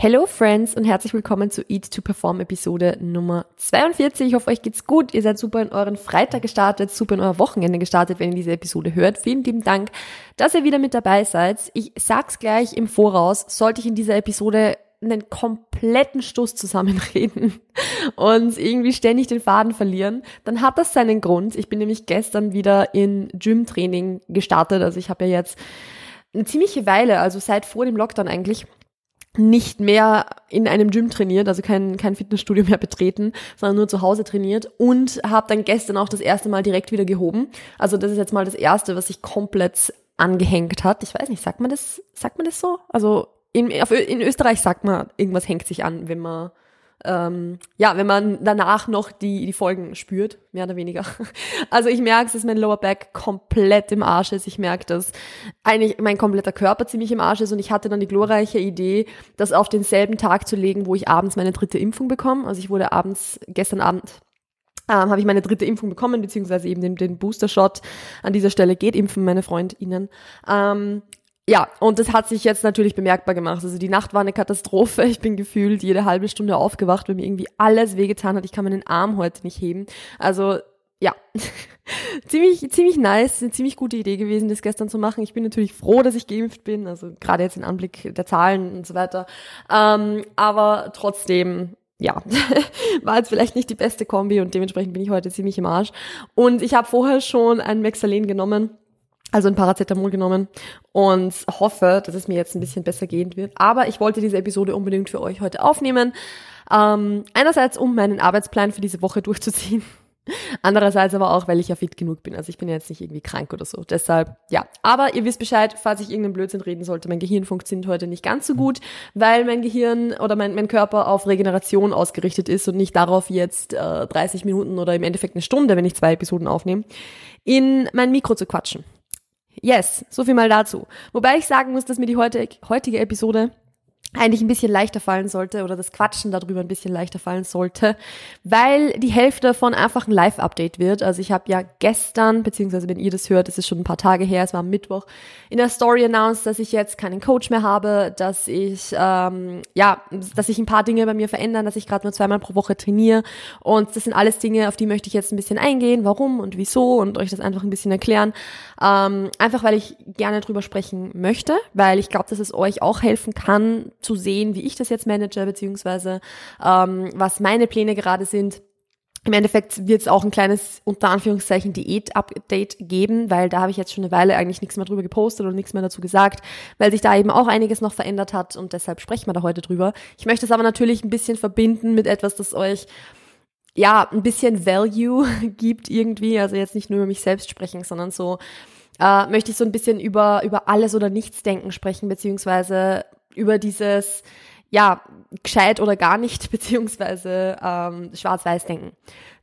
Hello Friends und herzlich willkommen zu Eat to Perform Episode Nummer 42. Ich hoffe, euch geht's gut. Ihr seid super in euren Freitag gestartet, super in euer Wochenende gestartet, wenn ihr diese Episode hört. Vielen lieben Dank, dass ihr wieder mit dabei seid. Ich sag's gleich im Voraus, sollte ich in dieser Episode einen kompletten Stoß zusammenreden und irgendwie ständig den Faden verlieren, dann hat das seinen Grund. Ich bin nämlich gestern wieder in Gym-Training gestartet. Also ich habe ja jetzt eine ziemliche Weile, also seit vor dem Lockdown eigentlich, nicht mehr in einem Gym trainiert, also kein, kein Fitnessstudio mehr betreten, sondern nur zu Hause trainiert und habe dann gestern auch das erste Mal direkt wieder gehoben. Also das ist jetzt mal das erste, was sich komplett angehängt hat. Ich weiß nicht, sagt man das, sagt man das so? Also in, in Österreich sagt man, irgendwas hängt sich an, wenn man ähm, ja, wenn man danach noch die, die Folgen spürt, mehr oder weniger. Also ich merke, dass mein Lower Back komplett im Arsch ist. Ich merke, dass eigentlich mein kompletter Körper ziemlich im Arsch ist und ich hatte dann die glorreiche Idee, das auf denselben Tag zu legen, wo ich abends meine dritte Impfung bekomme. Also ich wurde abends, gestern Abend ähm, habe ich meine dritte Impfung bekommen, beziehungsweise eben den, den Booster-Shot. An dieser Stelle geht impfen, meine FreundInnen. Ähm, ja, und das hat sich jetzt natürlich bemerkbar gemacht. Also die Nacht war eine Katastrophe. Ich bin gefühlt jede halbe Stunde aufgewacht, weil mir irgendwie alles wehgetan hat. Ich kann meinen Arm heute nicht heben. Also ja, ziemlich, ziemlich nice, eine ziemlich gute Idee gewesen, das gestern zu machen. Ich bin natürlich froh, dass ich geimpft bin, also gerade jetzt in Anblick der Zahlen und so weiter. Ähm, aber trotzdem, ja, war jetzt vielleicht nicht die beste Kombi und dementsprechend bin ich heute ziemlich im Arsch. Und ich habe vorher schon ein Mexalen genommen also ein Paracetamol genommen und hoffe, dass es mir jetzt ein bisschen besser gehen wird. Aber ich wollte diese Episode unbedingt für euch heute aufnehmen. Ähm, einerseits, um meinen Arbeitsplan für diese Woche durchzuziehen. Andererseits aber auch, weil ich ja fit genug bin. Also ich bin ja jetzt nicht irgendwie krank oder so. Deshalb, ja. Aber ihr wisst Bescheid, falls ich irgendeinen Blödsinn reden sollte, mein Gehirn funktioniert heute nicht ganz so gut, weil mein Gehirn oder mein, mein Körper auf Regeneration ausgerichtet ist und nicht darauf jetzt äh, 30 Minuten oder im Endeffekt eine Stunde, wenn ich zwei Episoden aufnehme, in mein Mikro zu quatschen. Yes, so viel mal dazu. Wobei ich sagen muss, dass mir die heutige Episode eigentlich ein bisschen leichter fallen sollte oder das Quatschen darüber ein bisschen leichter fallen sollte, weil die Hälfte davon einfach ein Live-Update wird. Also ich habe ja gestern, beziehungsweise wenn ihr das hört, das ist schon ein paar Tage her, es war am Mittwoch, in der Story announced, dass ich jetzt keinen Coach mehr habe, dass ich ähm, ja, dass sich ein paar Dinge bei mir verändern, dass ich gerade nur zweimal pro Woche trainiere und das sind alles Dinge, auf die möchte ich jetzt ein bisschen eingehen, warum und wieso und euch das einfach ein bisschen erklären. Ähm, einfach weil ich gerne drüber sprechen möchte, weil ich glaube, dass es euch auch helfen kann zu sehen, wie ich das jetzt manage, beziehungsweise ähm, was meine Pläne gerade sind. Im Endeffekt wird es auch ein kleines, unter Anführungszeichen, Diät-Update geben, weil da habe ich jetzt schon eine Weile eigentlich nichts mehr drüber gepostet und nichts mehr dazu gesagt, weil sich da eben auch einiges noch verändert hat und deshalb sprechen wir da heute drüber. Ich möchte es aber natürlich ein bisschen verbinden mit etwas, das euch ja ein bisschen Value gibt irgendwie, also jetzt nicht nur über mich selbst sprechen, sondern so äh, möchte ich so ein bisschen über über alles oder nichts denken sprechen, beziehungsweise über dieses, ja, gescheit oder gar nicht, beziehungsweise ähm, schwarz-weiß denken.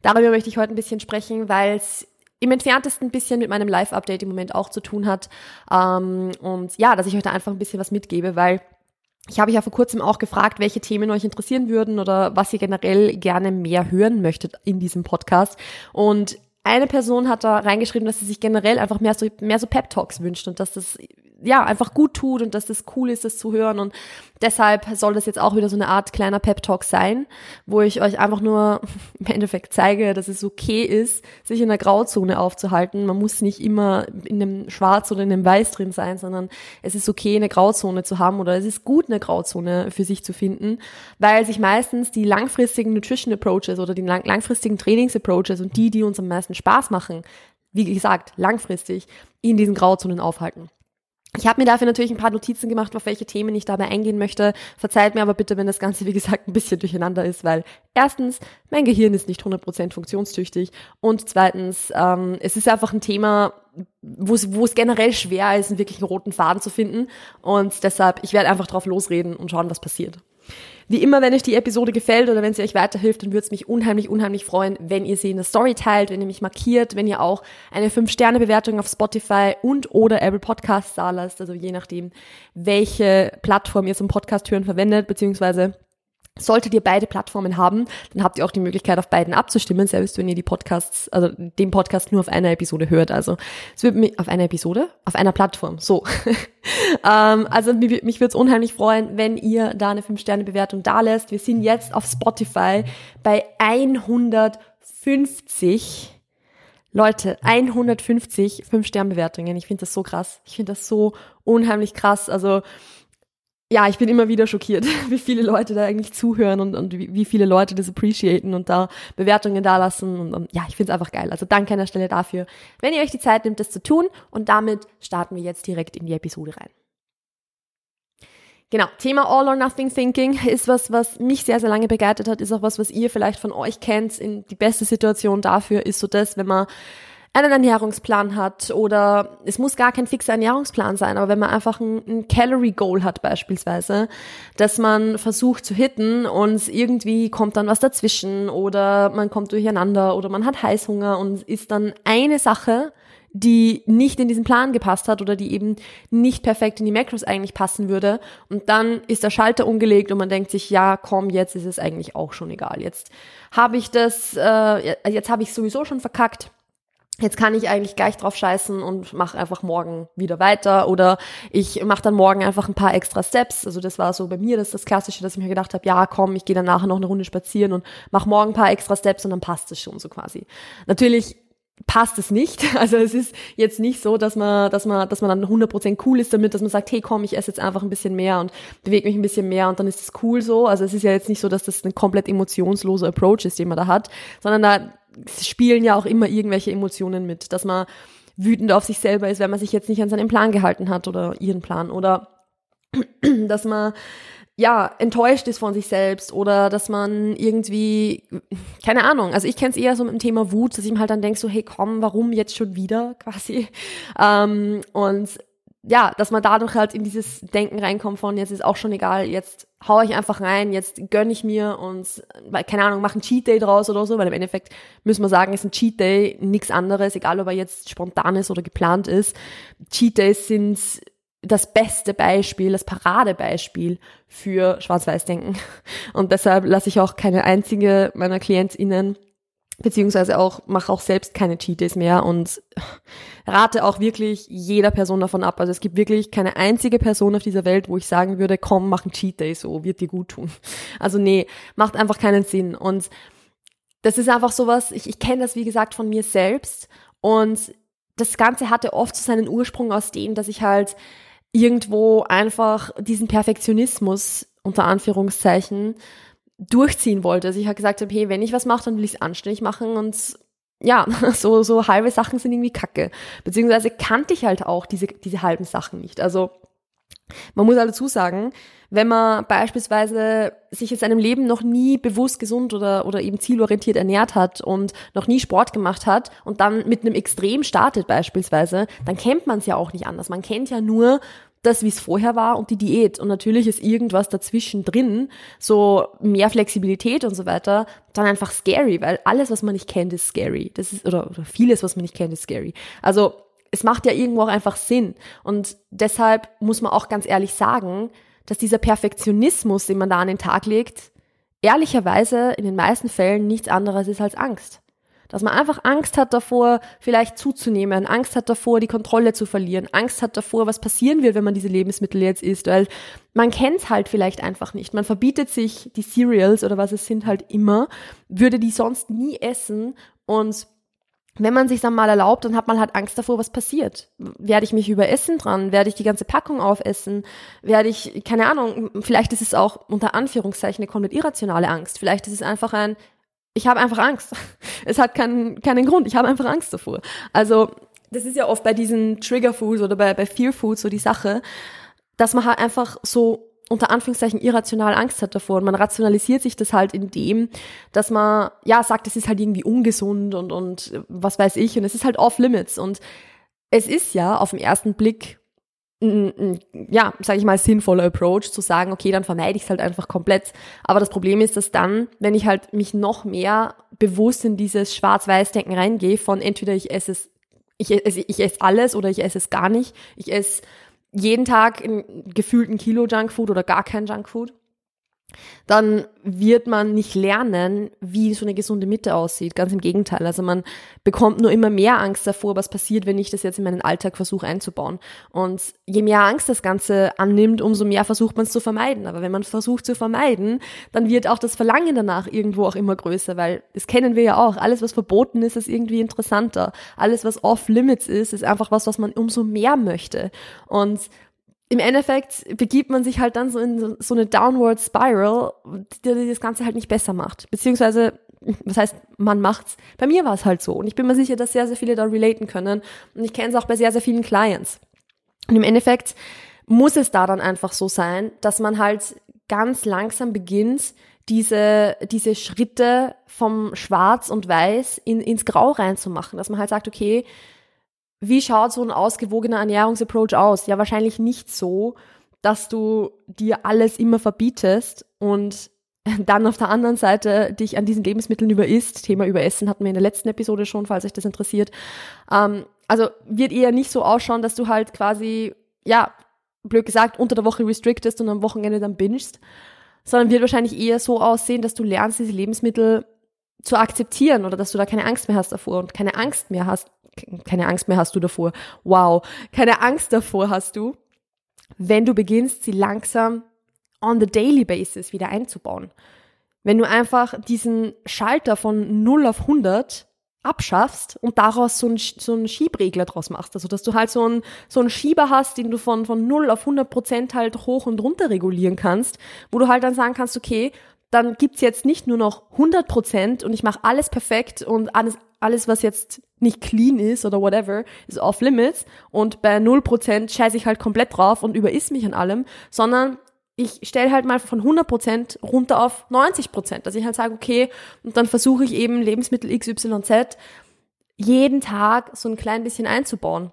Darüber möchte ich heute ein bisschen sprechen, weil es im entferntesten ein bisschen mit meinem Live-Update im Moment auch zu tun hat. Ähm, und ja, dass ich euch da einfach ein bisschen was mitgebe, weil ich habe ja vor kurzem auch gefragt, welche Themen euch interessieren würden oder was ihr generell gerne mehr hören möchtet in diesem Podcast. Und eine Person hat da reingeschrieben, dass sie sich generell einfach mehr so, mehr so Pep-Talks wünscht und dass das ja, einfach gut tut und dass das cool ist, das zu hören. Und deshalb soll das jetzt auch wieder so eine Art kleiner Pep-Talk sein, wo ich euch einfach nur im Endeffekt zeige, dass es okay ist, sich in der Grauzone aufzuhalten. Man muss nicht immer in einem Schwarz oder in einem Weiß drin sein, sondern es ist okay, eine Grauzone zu haben oder es ist gut, eine Grauzone für sich zu finden, weil sich meistens die langfristigen Nutrition Approaches oder die lang langfristigen Trainings Approaches und die, die uns am meisten Spaß machen, wie gesagt, langfristig in diesen Grauzonen aufhalten. Ich habe mir dafür natürlich ein paar Notizen gemacht, auf welche Themen ich dabei eingehen möchte. Verzeiht mir aber bitte, wenn das Ganze, wie gesagt, ein bisschen durcheinander ist, weil erstens, mein Gehirn ist nicht 100% funktionstüchtig und zweitens, ähm, es ist einfach ein Thema, wo es, wo es generell schwer ist, einen wirklichen roten Faden zu finden und deshalb, ich werde einfach drauf losreden und schauen, was passiert. Wie immer, wenn euch die Episode gefällt oder wenn sie euch weiterhilft, dann würde es mich unheimlich, unheimlich freuen, wenn ihr sie in der Story teilt, wenn ihr mich markiert, wenn ihr auch eine 5-Sterne-Bewertung auf Spotify und oder Apple Podcasts da lasst, also je nachdem, welche Plattform ihr zum Podcast hören verwendet, beziehungsweise Solltet ihr beide Plattformen haben, dann habt ihr auch die Möglichkeit, auf beiden abzustimmen, selbst wenn ihr die Podcasts, also den Podcast nur auf einer Episode hört. Also es wird mich auf einer Episode, auf einer Plattform, so. ähm, also mich, mich würde es unheimlich freuen, wenn ihr da eine 5-Sterne-Bewertung da lässt. Wir sind jetzt auf Spotify bei 150 Leute, 150 5-Sterne-Bewertungen. Ich finde das so krass. Ich finde das so unheimlich krass. Also ja, ich bin immer wieder schockiert, wie viele Leute da eigentlich zuhören und, und wie, viele Leute das appreciaten und da Bewertungen da lassen. Und, und ja, ich finde es einfach geil. Also danke an der Stelle dafür, wenn ihr euch die Zeit nimmt, das zu tun. Und damit starten wir jetzt direkt in die Episode rein. Genau, Thema All or Nothing Thinking ist was, was mich sehr, sehr lange begleitet hat, ist auch was, was ihr vielleicht von euch kennt. In die beste Situation dafür ist so das, wenn man einen Ernährungsplan hat oder es muss gar kein fixer Ernährungsplan sein, aber wenn man einfach ein, ein Calorie Goal hat beispielsweise, dass man versucht zu hitten und irgendwie kommt dann was dazwischen oder man kommt durcheinander oder man hat Heißhunger und ist dann eine Sache, die nicht in diesen Plan gepasst hat oder die eben nicht perfekt in die Macros eigentlich passen würde. Und dann ist der Schalter umgelegt und man denkt sich, ja, komm, jetzt ist es eigentlich auch schon egal. Jetzt habe ich das, äh, jetzt habe ich sowieso schon verkackt jetzt kann ich eigentlich gleich drauf scheißen und mache einfach morgen wieder weiter oder ich mache dann morgen einfach ein paar extra Steps. Also das war so bei mir das ist das Klassische, dass ich mir gedacht habe, ja komm, ich gehe dann nachher noch eine Runde spazieren und mache morgen ein paar extra Steps und dann passt es schon so quasi. Natürlich passt es nicht. Also es ist jetzt nicht so, dass man, dass man, dass man dann 100% cool ist damit, dass man sagt, hey komm, ich esse jetzt einfach ein bisschen mehr und bewege mich ein bisschen mehr und dann ist es cool so. Also es ist ja jetzt nicht so, dass das ein komplett emotionsloser Approach ist, den man da hat, sondern da spielen ja auch immer irgendwelche Emotionen mit, dass man wütend auf sich selber ist, wenn man sich jetzt nicht an seinen Plan gehalten hat oder ihren Plan oder dass man ja enttäuscht ist von sich selbst oder dass man irgendwie keine Ahnung also ich kenne es eher so mit dem Thema Wut dass ich mir halt dann denke so hey komm warum jetzt schon wieder quasi? Ähm, und ja, dass man dadurch halt in dieses Denken reinkommt von, jetzt ist auch schon egal, jetzt hau ich einfach rein, jetzt gönn ich mir und, keine Ahnung, mach einen Cheat Day draus oder so, weil im Endeffekt müssen wir sagen, ist ein Cheat Day nichts anderes, egal ob er jetzt spontan ist oder geplant ist. Cheat Days sind das beste Beispiel, das Paradebeispiel für Schwarz-Weiß-Denken. Und deshalb lasse ich auch keine einzige meiner KlientInnen beziehungsweise auch mache auch selbst keine Cheat Days mehr und rate auch wirklich jeder Person davon ab. Also es gibt wirklich keine einzige Person auf dieser Welt, wo ich sagen würde, komm, mach ein Cheat Day so, wird dir gut tun. Also nee, macht einfach keinen Sinn. Und das ist einfach sowas, ich, ich kenne das wie gesagt von mir selbst und das Ganze hatte oft seinen Ursprung aus dem, dass ich halt irgendwo einfach diesen Perfektionismus unter Anführungszeichen durchziehen wollte. Also ich habe gesagt habe, hey, wenn ich was mache, dann will ich es anständig machen und ja, so, so halbe Sachen sind irgendwie kacke. Beziehungsweise kannte ich halt auch diese, diese halben Sachen nicht. Also man muss halt dazu sagen, wenn man beispielsweise sich in seinem Leben noch nie bewusst gesund oder, oder eben zielorientiert ernährt hat und noch nie Sport gemacht hat und dann mit einem Extrem startet beispielsweise, dann kennt man es ja auch nicht anders. Man kennt ja nur das, wie es vorher war und die Diät. Und natürlich ist irgendwas dazwischen drin, so mehr Flexibilität und so weiter, dann einfach scary, weil alles, was man nicht kennt, ist scary. Das ist, oder, oder vieles, was man nicht kennt, ist scary. Also, es macht ja irgendwo auch einfach Sinn. Und deshalb muss man auch ganz ehrlich sagen, dass dieser Perfektionismus, den man da an den Tag legt, ehrlicherweise in den meisten Fällen nichts anderes ist als Angst. Dass man einfach Angst hat davor, vielleicht zuzunehmen, Angst hat davor, die Kontrolle zu verlieren, Angst hat davor, was passieren wird, wenn man diese Lebensmittel jetzt isst, weil man kennt es halt vielleicht einfach nicht. Man verbietet sich die Cereals oder was es sind halt immer, würde die sonst nie essen und wenn man sich dann mal erlaubt, dann hat man halt Angst davor, was passiert. Werde ich mich überessen dran? Werde ich die ganze Packung aufessen? Werde ich, keine Ahnung, vielleicht ist es auch unter Anführungszeichen eine komplett irrationale Angst. Vielleicht ist es einfach ein, ich habe einfach Angst. Es hat keinen, keinen Grund. Ich habe einfach Angst davor. Also, das ist ja oft bei diesen Trigger Foods oder bei, bei Fear Foods so die Sache, dass man halt einfach so unter Anführungszeichen irrational Angst hat davor. Und man rationalisiert sich das halt in dem, dass man, ja, sagt, es ist halt irgendwie ungesund und, und was weiß ich. Und es ist halt off limits. Und es ist ja auf den ersten Blick ja, sage ich mal, sinnvoller Approach, zu sagen, okay, dann vermeide ich es halt einfach komplett. Aber das Problem ist, dass dann, wenn ich halt mich noch mehr bewusst in dieses Schwarz-Weiß-Denken reingehe, von entweder ich esse es, ich, esse, ich esse alles oder ich esse es gar nicht, ich esse jeden Tag einen gefühlten Kilo Junkfood oder gar kein Junkfood, dann wird man nicht lernen, wie so eine gesunde Mitte aussieht. Ganz im Gegenteil. Also man bekommt nur immer mehr Angst davor, was passiert, wenn ich das jetzt in meinen Alltag versuche einzubauen. Und je mehr Angst das Ganze annimmt, umso mehr versucht man es zu vermeiden. Aber wenn man versucht zu vermeiden, dann wird auch das Verlangen danach irgendwo auch immer größer, weil das kennen wir ja auch. Alles, was verboten ist, ist irgendwie interessanter. Alles, was off-limits ist, ist einfach was, was man umso mehr möchte. Und im Endeffekt begibt man sich halt dann so in so eine Downward Spiral, die das Ganze halt nicht besser macht. Beziehungsweise, was heißt, man macht's. Bei mir war es halt so. Und ich bin mir sicher, dass sehr, sehr viele da relaten können. Und ich kenne es auch bei sehr, sehr vielen Clients. Und im Endeffekt muss es da dann einfach so sein, dass man halt ganz langsam beginnt, diese, diese Schritte vom Schwarz und Weiß in, ins Grau reinzumachen. Dass man halt sagt, okay, wie schaut so ein ausgewogener Ernährungsapproach aus? Ja, wahrscheinlich nicht so, dass du dir alles immer verbietest und dann auf der anderen Seite dich an diesen Lebensmitteln überisst. Thema Überessen hatten wir in der letzten Episode schon, falls euch das interessiert. Ähm, also wird eher nicht so ausschauen, dass du halt quasi, ja, blöd gesagt, unter der Woche restrictest und am Wochenende dann bingst, sondern wird wahrscheinlich eher so aussehen, dass du lernst, diese Lebensmittel zu akzeptieren oder dass du da keine Angst mehr hast davor und keine Angst mehr hast, keine Angst mehr hast du davor. Wow, keine Angst davor hast du, wenn du beginnst, sie langsam on the daily basis wieder einzubauen. Wenn du einfach diesen Schalter von 0 auf 100 abschaffst und daraus so einen, so einen Schiebregler draus machst. Also, dass du halt so einen, so einen Schieber hast, den du von, von 0 auf 100 Prozent halt hoch und runter regulieren kannst, wo du halt dann sagen kannst, okay, dann gibt's jetzt nicht nur noch 100 Prozent und ich mache alles perfekt und alles, alles, was jetzt nicht clean ist oder whatever, ist off limits und bei 0 Prozent scheiße ich halt komplett drauf und überiss mich an allem, sondern ich stelle halt mal von 100 Prozent runter auf 90 Prozent, dass ich halt sage, okay, und dann versuche ich eben Lebensmittel XYZ jeden Tag so ein klein bisschen einzubauen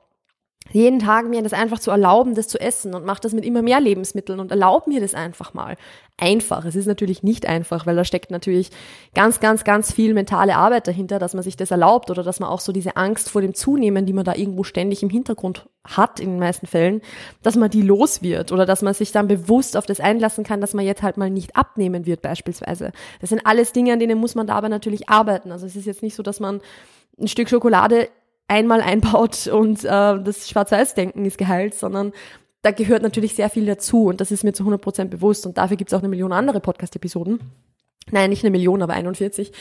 jeden Tag mir das einfach zu erlauben, das zu essen und mache das mit immer mehr Lebensmitteln und erlaube mir das einfach mal. Einfach. Es ist natürlich nicht einfach, weil da steckt natürlich ganz, ganz, ganz viel mentale Arbeit dahinter, dass man sich das erlaubt oder dass man auch so diese Angst vor dem Zunehmen, die man da irgendwo ständig im Hintergrund hat, in den meisten Fällen, dass man die los wird oder dass man sich dann bewusst auf das einlassen kann, dass man jetzt halt mal nicht abnehmen wird beispielsweise. Das sind alles Dinge, an denen muss man da aber natürlich arbeiten. Also es ist jetzt nicht so, dass man ein Stück Schokolade einmal einbaut und äh, das Schwarz-Weiß-Denken ist geheilt, sondern da gehört natürlich sehr viel dazu und das ist mir zu 100% bewusst und dafür gibt es auch eine Million andere Podcast-Episoden. Nein, nicht eine Million, aber 41,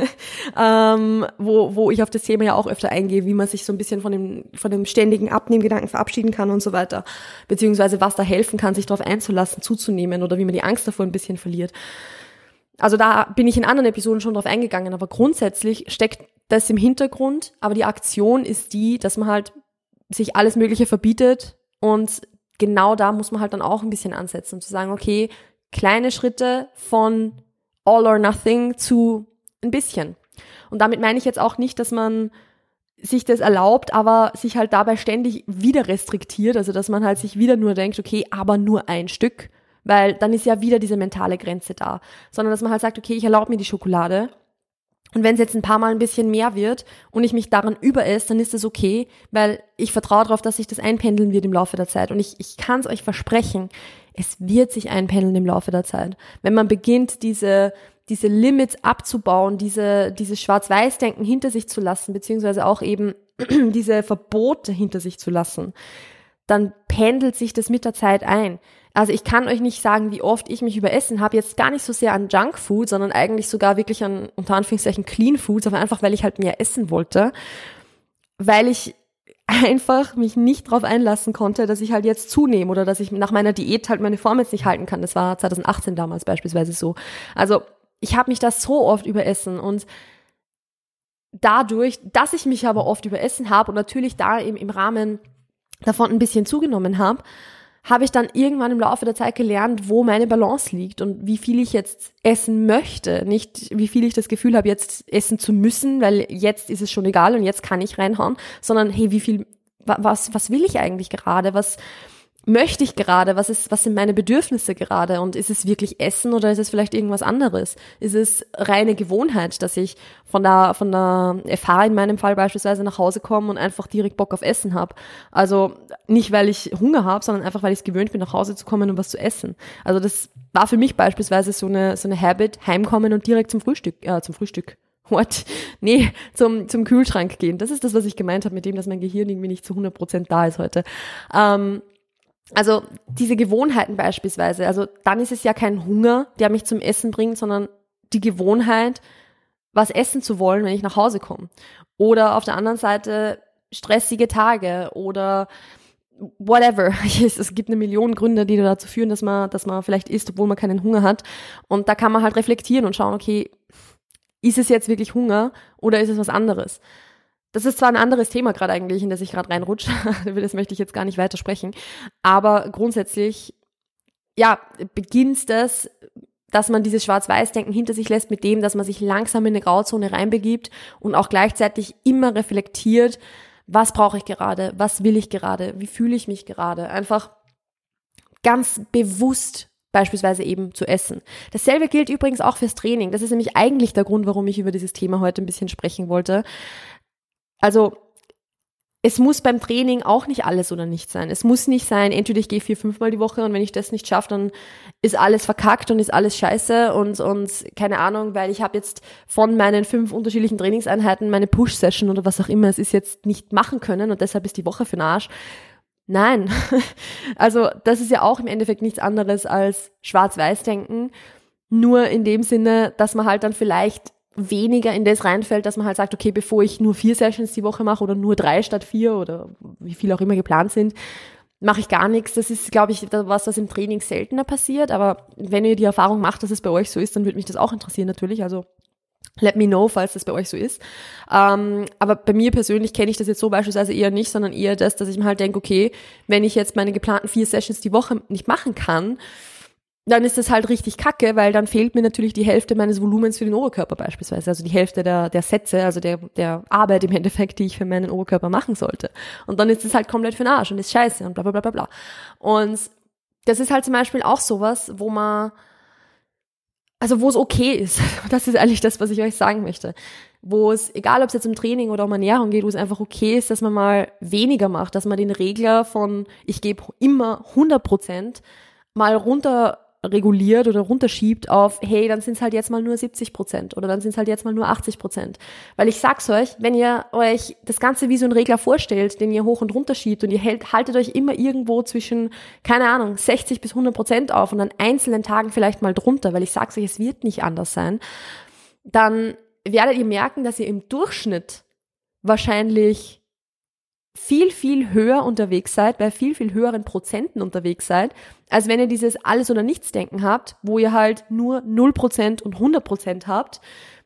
ähm, wo, wo ich auf das Thema ja auch öfter eingehe, wie man sich so ein bisschen von dem, von dem ständigen Abnehmgedanken verabschieden kann und so weiter, beziehungsweise was da helfen kann, sich darauf einzulassen, zuzunehmen oder wie man die Angst davor ein bisschen verliert. Also da bin ich in anderen Episoden schon drauf eingegangen, aber grundsätzlich steckt das im Hintergrund, aber die Aktion ist die, dass man halt sich alles Mögliche verbietet und genau da muss man halt dann auch ein bisschen ansetzen, um zu sagen, okay, kleine Schritte von all or nothing zu ein bisschen. Und damit meine ich jetzt auch nicht, dass man sich das erlaubt, aber sich halt dabei ständig wieder restriktiert, also dass man halt sich wieder nur denkt, okay, aber nur ein Stück, weil dann ist ja wieder diese mentale Grenze da, sondern dass man halt sagt, okay, ich erlaube mir die Schokolade und wenn es jetzt ein paar Mal ein bisschen mehr wird und ich mich daran überesse, dann ist das okay, weil ich vertraue darauf, dass sich das einpendeln wird im Laufe der Zeit. Und ich, ich kann es euch versprechen, es wird sich einpendeln im Laufe der Zeit. Wenn man beginnt, diese, diese Limits abzubauen, diese, dieses Schwarz-Weiß-Denken hinter sich zu lassen, beziehungsweise auch eben diese Verbote hinter sich zu lassen, dann pendelt sich das mit der Zeit ein. Also ich kann euch nicht sagen, wie oft ich mich überessen habe, jetzt gar nicht so sehr an Junkfood, sondern eigentlich sogar wirklich an unter Anführungszeichen Clean Foods, aber einfach, weil ich halt mehr essen wollte, weil ich einfach mich nicht darauf einlassen konnte, dass ich halt jetzt zunehme oder dass ich nach meiner Diät halt meine Form jetzt nicht halten kann. Das war 2018 damals beispielsweise so. Also ich habe mich da so oft überessen und dadurch, dass ich mich aber oft überessen habe und natürlich da eben im Rahmen davon ein bisschen zugenommen habe, habe ich dann irgendwann im Laufe der Zeit gelernt, wo meine Balance liegt und wie viel ich jetzt essen möchte. Nicht, wie viel ich das Gefühl habe, jetzt essen zu müssen, weil jetzt ist es schon egal und jetzt kann ich reinhauen, sondern hey, wie viel, was, was will ich eigentlich gerade? Was, möchte ich gerade? Was ist, was sind meine Bedürfnisse gerade? Und ist es wirklich Essen oder ist es vielleicht irgendwas anderes? Ist es reine Gewohnheit, dass ich von der, von der FH in meinem Fall beispielsweise nach Hause komme und einfach direkt Bock auf Essen habe? Also nicht, weil ich Hunger habe, sondern einfach, weil ich es gewöhnt bin, nach Hause zu kommen und was zu essen. Also das war für mich beispielsweise so eine, so eine Habit, heimkommen und direkt zum Frühstück, äh, zum Frühstück, What? Nee, zum, zum Kühlschrank gehen. Das ist das, was ich gemeint habe, mit dem, dass mein Gehirn irgendwie nicht zu 100% da ist heute. Ähm, also diese Gewohnheiten beispielsweise, also dann ist es ja kein Hunger, der mich zum Essen bringt, sondern die Gewohnheit, was essen zu wollen, wenn ich nach Hause komme. Oder auf der anderen Seite stressige Tage oder whatever. Es gibt eine Million Gründe, die dazu führen, dass man, dass man vielleicht isst, obwohl man keinen Hunger hat. Und da kann man halt reflektieren und schauen, okay, ist es jetzt wirklich Hunger oder ist es was anderes? Das ist zwar ein anderes Thema gerade eigentlich, in das ich gerade reinrutsche, das möchte ich jetzt gar nicht weiter sprechen, aber grundsätzlich, ja, beginnt das, dass man dieses Schwarz-Weiß-Denken hinter sich lässt mit dem, dass man sich langsam in eine Grauzone reinbegibt und auch gleichzeitig immer reflektiert, was brauche ich gerade, was will ich gerade, wie fühle ich mich gerade, einfach ganz bewusst beispielsweise eben zu essen. Dasselbe gilt übrigens auch fürs Training. Das ist nämlich eigentlich der Grund, warum ich über dieses Thema heute ein bisschen sprechen wollte. Also es muss beim Training auch nicht alles oder nicht sein. Es muss nicht sein, entweder ich gehe vier, fünfmal die Woche und wenn ich das nicht schaffe, dann ist alles verkackt und ist alles scheiße und, und keine Ahnung, weil ich habe jetzt von meinen fünf unterschiedlichen Trainingseinheiten meine Push-Session oder was auch immer es ist jetzt nicht machen können und deshalb ist die Woche für den Arsch. Nein. Also das ist ja auch im Endeffekt nichts anderes als Schwarz-Weiß-Denken. Nur in dem Sinne, dass man halt dann vielleicht weniger in das reinfällt, dass man halt sagt, okay, bevor ich nur vier Sessions die Woche mache oder nur drei statt vier oder wie viel auch immer geplant sind, mache ich gar nichts. Das ist, glaube ich, was, was im Training seltener passiert. Aber wenn ihr die Erfahrung macht, dass es bei euch so ist, dann würde mich das auch interessieren natürlich. Also Let me know, falls das bei euch so ist. Ähm, aber bei mir persönlich kenne ich das jetzt so beispielsweise eher nicht, sondern eher das, dass ich mir halt denke, okay, wenn ich jetzt meine geplanten vier Sessions die Woche nicht machen kann, dann ist das halt richtig kacke, weil dann fehlt mir natürlich die Hälfte meines Volumens für den Oberkörper beispielsweise, also die Hälfte der, der Sätze, also der, der Arbeit im Endeffekt, die ich für meinen Oberkörper machen sollte. Und dann ist es halt komplett für den Arsch und ist scheiße und bla bla bla bla bla. Und das ist halt zum Beispiel auch sowas, wo man, also wo es okay ist. Das ist eigentlich das, was ich euch sagen möchte. Wo es, egal ob es jetzt um Training oder um Ernährung geht, wo es einfach okay ist, dass man mal weniger macht, dass man den Regler von ich gebe immer 100 Prozent mal runter reguliert oder runterschiebt auf, hey, dann sind es halt jetzt mal nur 70 Prozent oder dann sind es halt jetzt mal nur 80 Prozent. Weil ich sag's euch, wenn ihr euch das Ganze wie so ein Regler vorstellt, den ihr hoch und runter schiebt und ihr hält, haltet euch immer irgendwo zwischen, keine Ahnung, 60 bis 100 Prozent auf und an einzelnen Tagen vielleicht mal drunter, weil ich sag's euch, es wird nicht anders sein, dann werdet ihr merken, dass ihr im Durchschnitt wahrscheinlich viel, viel höher unterwegs seid, bei viel, viel höheren Prozenten unterwegs seid, als wenn ihr dieses Alles- oder Nichts-Denken habt, wo ihr halt nur 0% und 100% habt,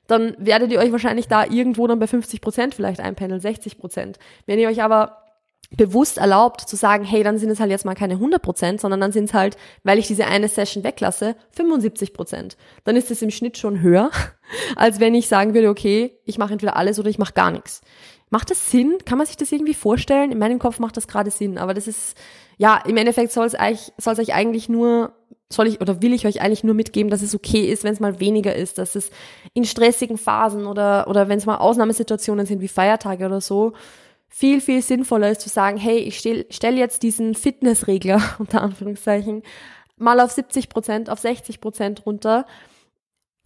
dann werdet ihr euch wahrscheinlich da irgendwo dann bei 50% vielleicht einpendeln, 60%. Wenn ihr euch aber bewusst erlaubt zu sagen, hey, dann sind es halt jetzt mal keine 100%, sondern dann sind es halt, weil ich diese eine Session weglasse, 75%. Dann ist es im Schnitt schon höher, als wenn ich sagen würde, okay, ich mache entweder alles oder ich mache gar nichts. Macht das Sinn? Kann man sich das irgendwie vorstellen? In meinem Kopf macht das gerade Sinn, aber das ist, ja, im Endeffekt soll es euch, soll es euch eigentlich nur, soll ich oder will ich euch eigentlich nur mitgeben, dass es okay ist, wenn es mal weniger ist, dass es in stressigen Phasen oder, oder wenn es mal Ausnahmesituationen sind wie Feiertage oder so, viel, viel sinnvoller ist zu sagen, hey, ich stell, stell jetzt diesen Fitnessregler, unter Anführungszeichen, mal auf 70 Prozent, auf 60 Prozent runter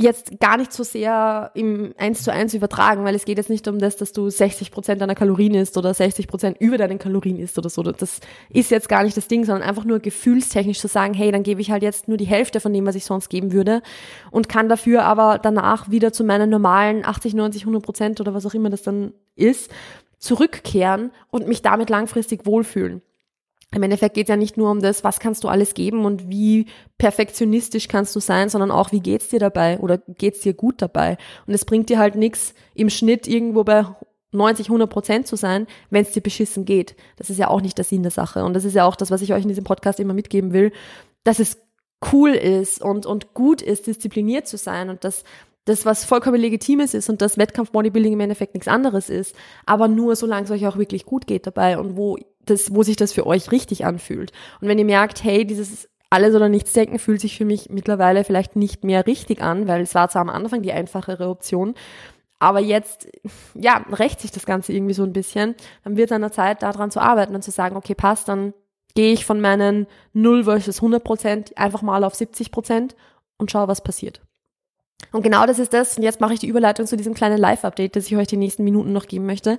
jetzt gar nicht so sehr im Eins zu eins übertragen, weil es geht jetzt nicht um das, dass du 60 Prozent deiner Kalorien isst oder 60 Prozent über deinen Kalorien isst oder so. Das ist jetzt gar nicht das Ding, sondern einfach nur gefühlstechnisch zu sagen, hey, dann gebe ich halt jetzt nur die Hälfte von dem, was ich sonst geben würde und kann dafür aber danach wieder zu meinen normalen 80, 90, 100 Prozent oder was auch immer das dann ist, zurückkehren und mich damit langfristig wohlfühlen im Endeffekt geht es ja nicht nur um das, was kannst du alles geben und wie perfektionistisch kannst du sein, sondern auch, wie geht's dir dabei oder geht's dir gut dabei. Und es bringt dir halt nichts, im Schnitt irgendwo bei 90, 100 Prozent zu sein, wenn es dir beschissen geht. Das ist ja auch nicht der Sinn der Sache. Und das ist ja auch das, was ich euch in diesem Podcast immer mitgeben will, dass es cool ist und, und gut ist, diszipliniert zu sein und dass das was vollkommen Legitimes ist und das Wettkampf-Bodybuilding im Endeffekt nichts anderes ist, aber nur solange es euch auch wirklich gut geht dabei und wo das, wo sich das für euch richtig anfühlt. Und wenn ihr merkt, hey, dieses alles oder nichts denken fühlt sich für mich mittlerweile vielleicht nicht mehr richtig an, weil es war zwar am Anfang die einfachere Option, aber jetzt, ja, rächt sich das Ganze irgendwie so ein bisschen. Dann wird es an der Zeit, daran zu arbeiten und zu sagen, okay, passt, dann gehe ich von meinen 0 versus 100 Prozent einfach mal auf 70 Prozent und schaue, was passiert. Und genau das ist das. Und jetzt mache ich die Überleitung zu diesem kleinen Live-Update, das ich euch die nächsten Minuten noch geben möchte,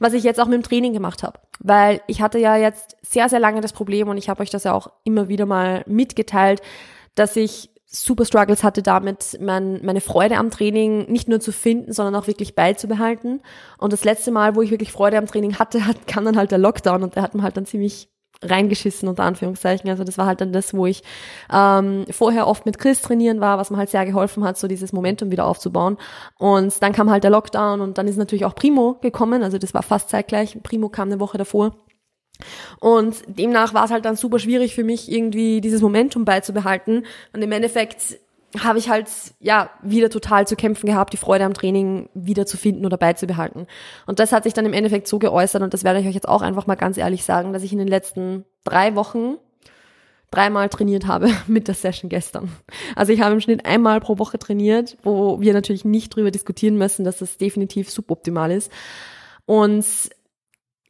was ich jetzt auch mit dem Training gemacht habe. Weil ich hatte ja jetzt sehr, sehr lange das Problem und ich habe euch das ja auch immer wieder mal mitgeteilt, dass ich super Struggles hatte damit, mein, meine Freude am Training nicht nur zu finden, sondern auch wirklich beizubehalten. Und das letzte Mal, wo ich wirklich Freude am Training hatte, hat, kam dann halt der Lockdown und der hat mir halt dann ziemlich reingeschissen, unter Anführungszeichen. Also das war halt dann das, wo ich ähm, vorher oft mit Chris trainieren war, was mir halt sehr geholfen hat, so dieses Momentum wieder aufzubauen. Und dann kam halt der Lockdown und dann ist natürlich auch Primo gekommen, also das war fast zeitgleich. Primo kam eine Woche davor. Und demnach war es halt dann super schwierig für mich, irgendwie dieses Momentum beizubehalten. Und im Endeffekt habe ich halt ja wieder total zu kämpfen gehabt, die Freude am Training wieder zu finden oder beizubehalten. Und das hat sich dann im Endeffekt so geäußert und das werde ich euch jetzt auch einfach mal ganz ehrlich sagen, dass ich in den letzten drei Wochen dreimal trainiert habe mit der Session gestern. Also ich habe im Schnitt einmal pro Woche trainiert, wo wir natürlich nicht drüber diskutieren müssen, dass das definitiv suboptimal ist. Und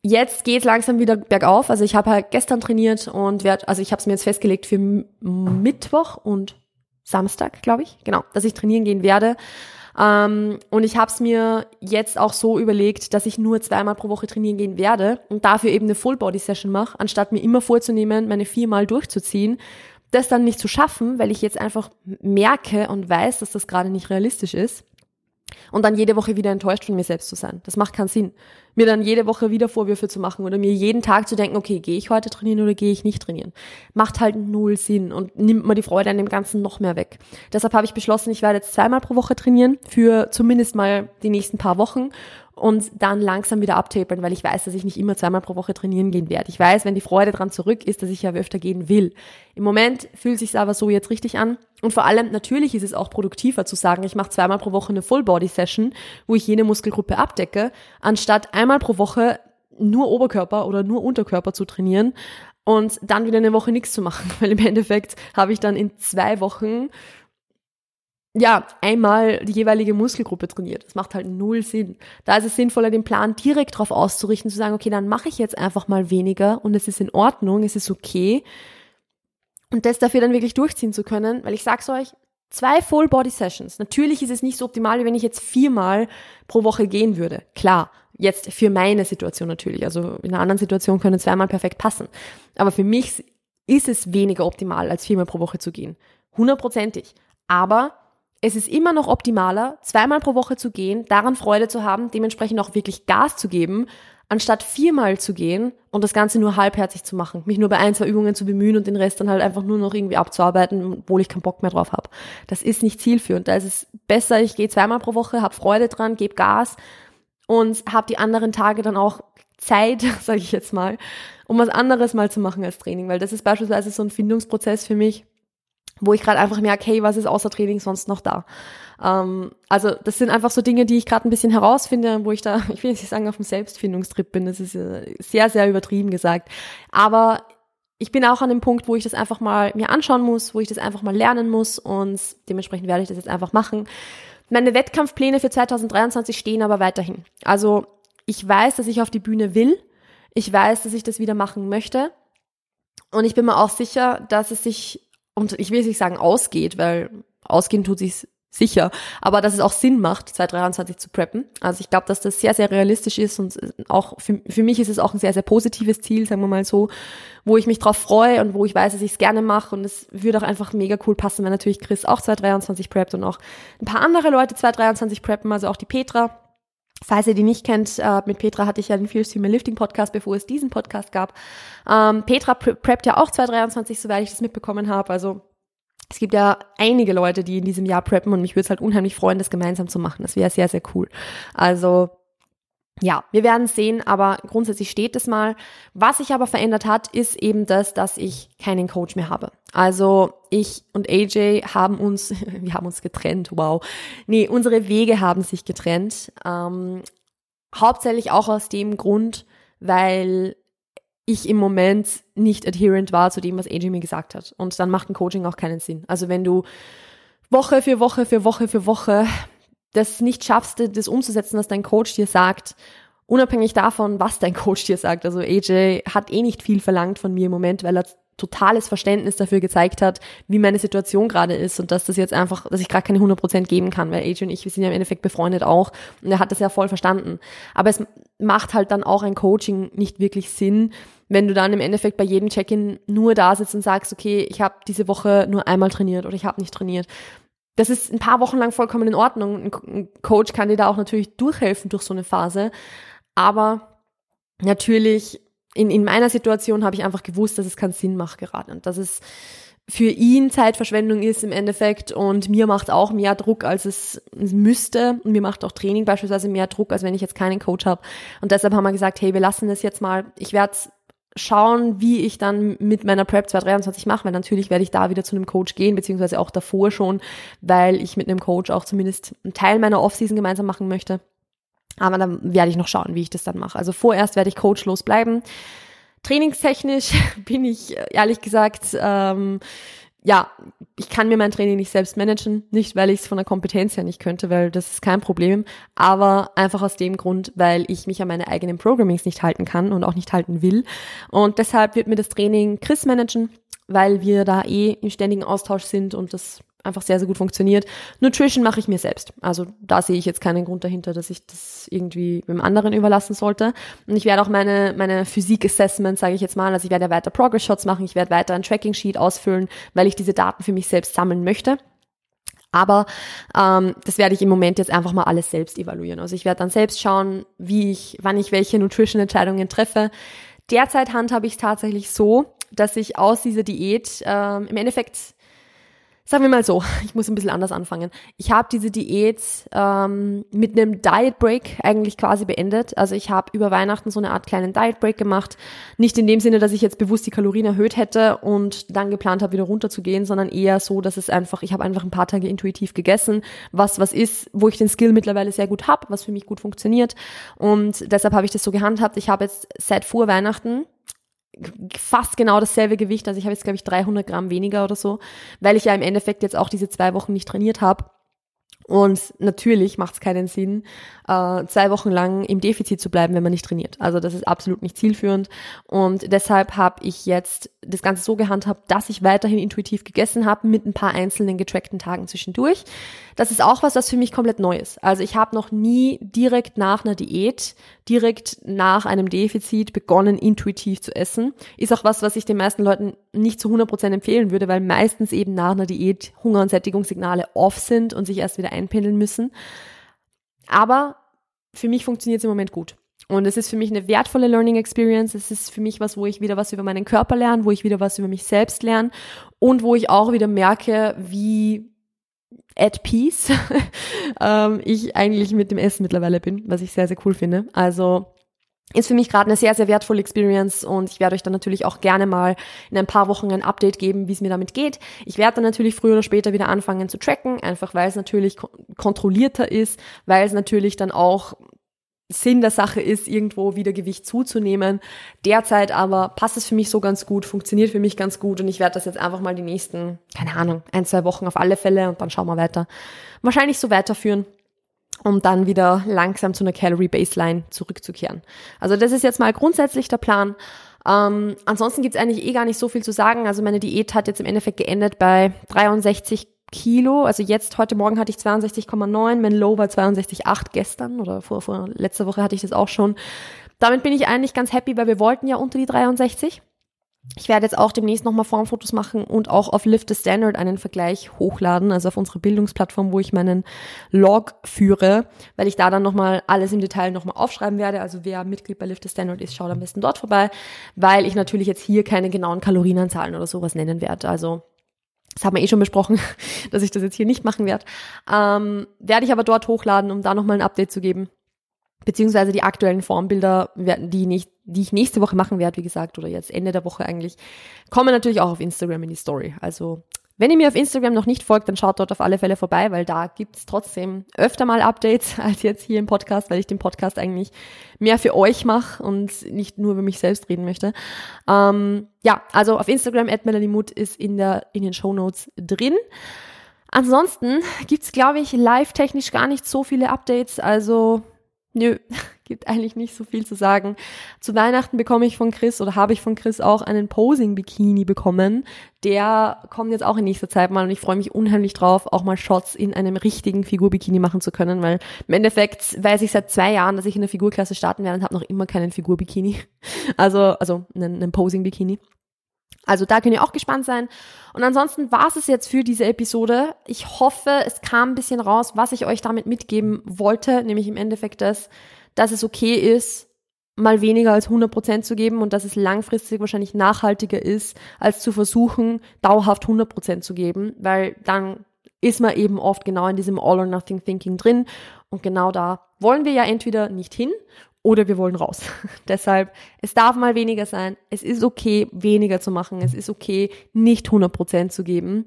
jetzt geht es langsam wieder bergauf. Also ich habe halt gestern trainiert und werd, also ich habe es mir jetzt festgelegt für Mittwoch und Samstag, glaube ich, genau, dass ich trainieren gehen werde. Ähm, und ich habe es mir jetzt auch so überlegt, dass ich nur zweimal pro Woche trainieren gehen werde und dafür eben eine Full-Body-Session mache, anstatt mir immer vorzunehmen, meine viermal durchzuziehen. Das dann nicht zu schaffen, weil ich jetzt einfach merke und weiß, dass das gerade nicht realistisch ist und dann jede Woche wieder enttäuscht von mir selbst zu sein. Das macht keinen Sinn. Mir dann jede Woche wieder Vorwürfe zu machen oder mir jeden Tag zu denken, okay, gehe ich heute trainieren oder gehe ich nicht trainieren. Macht halt null Sinn und nimmt mir die Freude an dem Ganzen noch mehr weg. Deshalb habe ich beschlossen, ich werde jetzt zweimal pro Woche trainieren für zumindest mal die nächsten paar Wochen und dann langsam wieder abtapern, weil ich weiß, dass ich nicht immer zweimal pro Woche trainieren gehen werde. Ich weiß, wenn die Freude dran zurück ist, dass ich ja öfter gehen will. Im Moment fühlt sich aber so jetzt richtig an. Und vor allem, natürlich ist es auch produktiver zu sagen, ich mache zweimal pro Woche eine Full-Body-Session, wo ich jede Muskelgruppe abdecke, anstatt einmal pro Woche nur Oberkörper oder nur Unterkörper zu trainieren und dann wieder eine Woche nichts zu machen. Weil im Endeffekt habe ich dann in zwei Wochen ja, einmal die jeweilige Muskelgruppe trainiert. Das macht halt null Sinn. Da ist es sinnvoller, den Plan direkt darauf auszurichten, zu sagen, okay, dann mache ich jetzt einfach mal weniger und es ist in Ordnung, es ist okay. Und das dafür dann wirklich durchziehen zu können, weil ich sag's euch, zwei Full Body Sessions. Natürlich ist es nicht so optimal, wie wenn ich jetzt viermal pro Woche gehen würde. Klar. Jetzt für meine Situation natürlich. Also in einer anderen Situation können zweimal perfekt passen. Aber für mich ist es weniger optimal, als viermal pro Woche zu gehen. Hundertprozentig. Aber es ist immer noch optimaler, zweimal pro Woche zu gehen, daran Freude zu haben, dementsprechend auch wirklich Gas zu geben, anstatt viermal zu gehen und das Ganze nur halbherzig zu machen, mich nur bei ein, zwei Übungen zu bemühen und den Rest dann halt einfach nur noch irgendwie abzuarbeiten, obwohl ich keinen Bock mehr drauf habe. Das ist nicht zielführend. Da ist es besser, ich gehe zweimal pro Woche, habe Freude dran, gebe Gas und habe die anderen Tage dann auch Zeit, sage ich jetzt mal, um was anderes mal zu machen als Training, weil das ist beispielsweise so ein Findungsprozess für mich wo ich gerade einfach merke, hey, was ist außer Training sonst noch da? Ähm, also das sind einfach so Dinge, die ich gerade ein bisschen herausfinde, wo ich da, ich will nicht sagen, auf dem Selbstfindungstrip bin, das ist äh, sehr, sehr übertrieben gesagt. Aber ich bin auch an dem Punkt, wo ich das einfach mal mir anschauen muss, wo ich das einfach mal lernen muss und dementsprechend werde ich das jetzt einfach machen. Meine Wettkampfpläne für 2023 stehen aber weiterhin. Also ich weiß, dass ich auf die Bühne will. Ich weiß, dass ich das wieder machen möchte. Und ich bin mir auch sicher, dass es sich und ich will nicht sagen ausgeht, weil ausgehen tut sich sicher, aber dass es auch Sinn macht, 2023 zu preppen. Also ich glaube, dass das sehr, sehr realistisch ist und auch für, für mich ist es auch ein sehr, sehr positives Ziel, sagen wir mal so, wo ich mich drauf freue und wo ich weiß, dass ich es gerne mache und es würde auch einfach mega cool passen, wenn natürlich Chris auch 2023 preppt und auch ein paar andere Leute 2023 preppen, also auch die Petra. Falls ihr die nicht kennt, äh, mit Petra hatte ich ja den Fierce Female Lifting Podcast, bevor es diesen Podcast gab. Ähm, Petra preppt ja auch 2023, soweit ich das mitbekommen habe. Also es gibt ja einige Leute, die in diesem Jahr preppen und mich würde es halt unheimlich freuen, das gemeinsam zu machen. Das wäre sehr, sehr cool. Also ja, wir werden sehen, aber grundsätzlich steht es mal. Was sich aber verändert hat, ist eben das, dass ich keinen Coach mehr habe. Also ich und AJ haben uns, wir haben uns getrennt, wow. Nee, unsere Wege haben sich getrennt. Ähm, hauptsächlich auch aus dem Grund, weil ich im Moment nicht adherent war zu dem, was AJ mir gesagt hat. Und dann macht ein Coaching auch keinen Sinn. Also wenn du Woche für Woche für Woche für Woche das nicht schaffst, das umzusetzen, was dein Coach dir sagt, unabhängig davon, was dein Coach dir sagt. Also AJ hat eh nicht viel verlangt von mir im Moment, weil er totales Verständnis dafür gezeigt hat, wie meine Situation gerade ist und dass das jetzt einfach, dass ich gerade keine 100% geben kann, weil AJ und ich, wir sind ja im Endeffekt befreundet auch und er hat das ja voll verstanden. Aber es macht halt dann auch ein Coaching nicht wirklich Sinn, wenn du dann im Endeffekt bei jedem Check-in nur da sitzt und sagst, okay, ich habe diese Woche nur einmal trainiert oder ich habe nicht trainiert. Das ist ein paar Wochen lang vollkommen in Ordnung. Ein Coach kann dir da auch natürlich durchhelfen durch so eine Phase. Aber natürlich in, in meiner Situation habe ich einfach gewusst, dass es keinen Sinn macht gerade und dass es für ihn Zeitverschwendung ist im Endeffekt und mir macht auch mehr Druck, als es müsste. Und mir macht auch Training beispielsweise mehr Druck, als wenn ich jetzt keinen Coach habe. Und deshalb haben wir gesagt, hey, wir lassen das jetzt mal. Ich werde schauen, wie ich dann mit meiner Prep 223 mache, weil natürlich werde ich da wieder zu einem Coach gehen, beziehungsweise auch davor schon, weil ich mit einem Coach auch zumindest einen Teil meiner Offseason gemeinsam machen möchte. Aber dann werde ich noch schauen, wie ich das dann mache. Also vorerst werde ich coachlos bleiben. Trainingstechnisch bin ich ehrlich gesagt, ähm, ja, ich kann mir mein Training nicht selbst managen, nicht weil ich es von der Kompetenz her nicht könnte, weil das ist kein Problem, aber einfach aus dem Grund, weil ich mich an meine eigenen Programmings nicht halten kann und auch nicht halten will. Und deshalb wird mir das Training Chris managen, weil wir da eh im ständigen Austausch sind und das einfach sehr, sehr gut funktioniert. Nutrition mache ich mir selbst. Also da sehe ich jetzt keinen Grund dahinter, dass ich das irgendwie dem anderen überlassen sollte. Und ich werde auch meine, meine Physik-Assessments, sage ich jetzt mal, also ich werde weiter Progress-Shots machen, ich werde weiter ein Tracking-Sheet ausfüllen, weil ich diese Daten für mich selbst sammeln möchte. Aber ähm, das werde ich im Moment jetzt einfach mal alles selbst evaluieren. Also ich werde dann selbst schauen, wie ich, wann ich welche Nutrition-Entscheidungen treffe. Derzeit handhabe ich es tatsächlich so, dass ich aus dieser Diät ähm, im Endeffekt Sagen wir mal so, ich muss ein bisschen anders anfangen. Ich habe diese Diät ähm, mit einem Diet Break eigentlich quasi beendet. Also ich habe über Weihnachten so eine Art kleinen Diet Break gemacht. Nicht in dem Sinne, dass ich jetzt bewusst die Kalorien erhöht hätte und dann geplant habe, wieder runterzugehen, sondern eher so, dass es einfach, ich habe einfach ein paar Tage intuitiv gegessen, was was ist, wo ich den Skill mittlerweile sehr gut habe, was für mich gut funktioniert. Und deshalb habe ich das so gehandhabt. Ich habe jetzt seit vor Weihnachten fast genau dasselbe Gewicht. Also ich habe jetzt, glaube ich, 300 Gramm weniger oder so, weil ich ja im Endeffekt jetzt auch diese zwei Wochen nicht trainiert habe. Und natürlich macht es keinen Sinn, äh, zwei Wochen lang im Defizit zu bleiben, wenn man nicht trainiert. Also das ist absolut nicht zielführend. Und deshalb habe ich jetzt das Ganze so gehandhabt, dass ich weiterhin intuitiv gegessen habe mit ein paar einzelnen getrackten Tagen zwischendurch. Das ist auch was, was für mich komplett neu ist. Also ich habe noch nie direkt nach einer Diät, direkt nach einem Defizit begonnen, intuitiv zu essen. Ist auch was, was ich den meisten Leuten nicht zu 100 Prozent empfehlen würde, weil meistens eben nach einer Diät Hunger- und Sättigungssignale off sind und sich erst wieder einpendeln müssen. Aber für mich funktioniert es im Moment gut. Und es ist für mich eine wertvolle Learning Experience. Es ist für mich was, wo ich wieder was über meinen Körper lerne, wo ich wieder was über mich selbst lerne und wo ich auch wieder merke, wie at peace ähm, ich eigentlich mit dem Essen mittlerweile bin, was ich sehr, sehr cool finde. Also ist für mich gerade eine sehr, sehr wertvolle Experience und ich werde euch dann natürlich auch gerne mal in ein paar Wochen ein Update geben, wie es mir damit geht. Ich werde dann natürlich früher oder später wieder anfangen zu tracken, einfach weil es natürlich kontrollierter ist, weil es natürlich dann auch Sinn der Sache ist, irgendwo wieder Gewicht zuzunehmen. Derzeit aber passt es für mich so ganz gut, funktioniert für mich ganz gut und ich werde das jetzt einfach mal die nächsten, keine Ahnung, ein, zwei Wochen auf alle Fälle und dann schauen wir weiter. Wahrscheinlich so weiterführen um dann wieder langsam zu einer Calorie Baseline zurückzukehren. Also das ist jetzt mal grundsätzlich der Plan. Ähm, ansonsten gibt's eigentlich eh gar nicht so viel zu sagen. Also meine Diät hat jetzt im Endeffekt geendet bei 63 Kilo. Also jetzt, heute Morgen hatte ich 62,9, mein Low war 62,8 gestern oder vor, vor letzter Woche hatte ich das auch schon. Damit bin ich eigentlich ganz happy, weil wir wollten ja unter die 63. Ich werde jetzt auch demnächst nochmal Formfotos machen und auch auf Lift the Standard einen Vergleich hochladen, also auf unsere Bildungsplattform, wo ich meinen Log führe, weil ich da dann nochmal alles im Detail nochmal aufschreiben werde. Also wer Mitglied bei Lift the Standard ist, schaut am besten dort vorbei, weil ich natürlich jetzt hier keine genauen Kalorienanzahlen oder sowas nennen werde. Also das haben wir eh schon besprochen, dass ich das jetzt hier nicht machen werde. Ähm, werde ich aber dort hochladen, um da nochmal ein Update zu geben beziehungsweise die aktuellen Formbilder, die, nicht, die ich nächste Woche machen werde, wie gesagt, oder jetzt Ende der Woche eigentlich, kommen natürlich auch auf Instagram in die Story. Also Wenn ihr mir auf Instagram noch nicht folgt, dann schaut dort auf alle Fälle vorbei, weil da gibt's trotzdem öfter mal Updates als jetzt hier im Podcast, weil ich den Podcast eigentlich mehr für euch mache und nicht nur über mich selbst reden möchte. Ähm, ja, also auf Instagram at Mut ist in, der, in den Show Notes drin. Ansonsten gibt's glaube ich, live-technisch gar nicht so viele Updates. Also Nö, gibt eigentlich nicht so viel zu sagen. Zu Weihnachten bekomme ich von Chris oder habe ich von Chris auch einen Posing-Bikini bekommen. Der kommt jetzt auch in nächster Zeit mal und ich freue mich unheimlich drauf, auch mal Shots in einem richtigen Figur-Bikini machen zu können, weil im Endeffekt weiß ich seit zwei Jahren, dass ich in der Figurklasse starten werde und habe noch immer keinen Figur-Bikini. Also, also einen, einen Posing-Bikini. Also da könnt ihr auch gespannt sein. Und ansonsten war es jetzt für diese Episode. Ich hoffe, es kam ein bisschen raus, was ich euch damit mitgeben wollte, nämlich im Endeffekt das, dass es okay ist, mal weniger als 100 Prozent zu geben und dass es langfristig wahrscheinlich nachhaltiger ist, als zu versuchen, dauerhaft 100 Prozent zu geben, weil dann ist man eben oft genau in diesem All-or-Nothing-Thinking drin und genau da wollen wir ja entweder nicht hin oder wir wollen raus. Deshalb, es darf mal weniger sein. Es ist okay, weniger zu machen. Es ist okay, nicht 100% zu geben.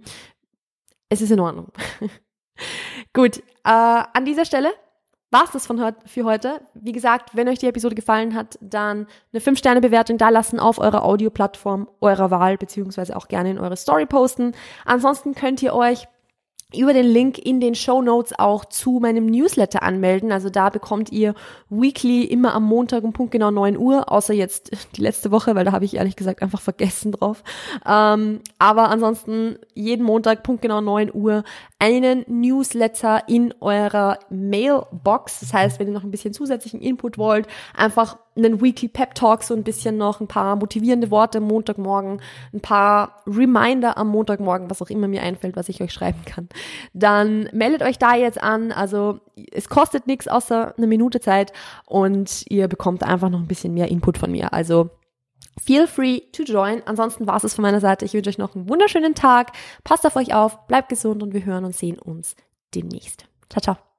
Es ist in Ordnung. Gut, äh, an dieser Stelle war's das von für heute. Wie gesagt, wenn euch die Episode gefallen hat, dann eine 5-Sterne-Bewertung da lassen auf eurer Audioplattform eurer Wahl, beziehungsweise auch gerne in eure Story posten. Ansonsten könnt ihr euch über den Link in den Show Notes auch zu meinem Newsletter anmelden. Also da bekommt ihr weekly immer am Montag um Punkt genau 9 Uhr, außer jetzt die letzte Woche, weil da habe ich ehrlich gesagt einfach vergessen drauf. Ähm, aber ansonsten jeden Montag Punkt genau 9 Uhr einen Newsletter in eurer Mailbox. Das heißt, wenn ihr noch ein bisschen zusätzlichen Input wollt, einfach einen Weekly Pep Talk, so ein bisschen noch ein paar motivierende Worte am Montagmorgen, ein paar Reminder am Montagmorgen, was auch immer mir einfällt, was ich euch schreiben kann. Dann meldet euch da jetzt an. Also es kostet nichts außer eine Minute Zeit und ihr bekommt einfach noch ein bisschen mehr Input von mir. Also Feel free to join. Ansonsten war es von meiner Seite. Ich wünsche euch noch einen wunderschönen Tag. Passt auf euch auf, bleibt gesund und wir hören und sehen uns demnächst. Ciao, ciao.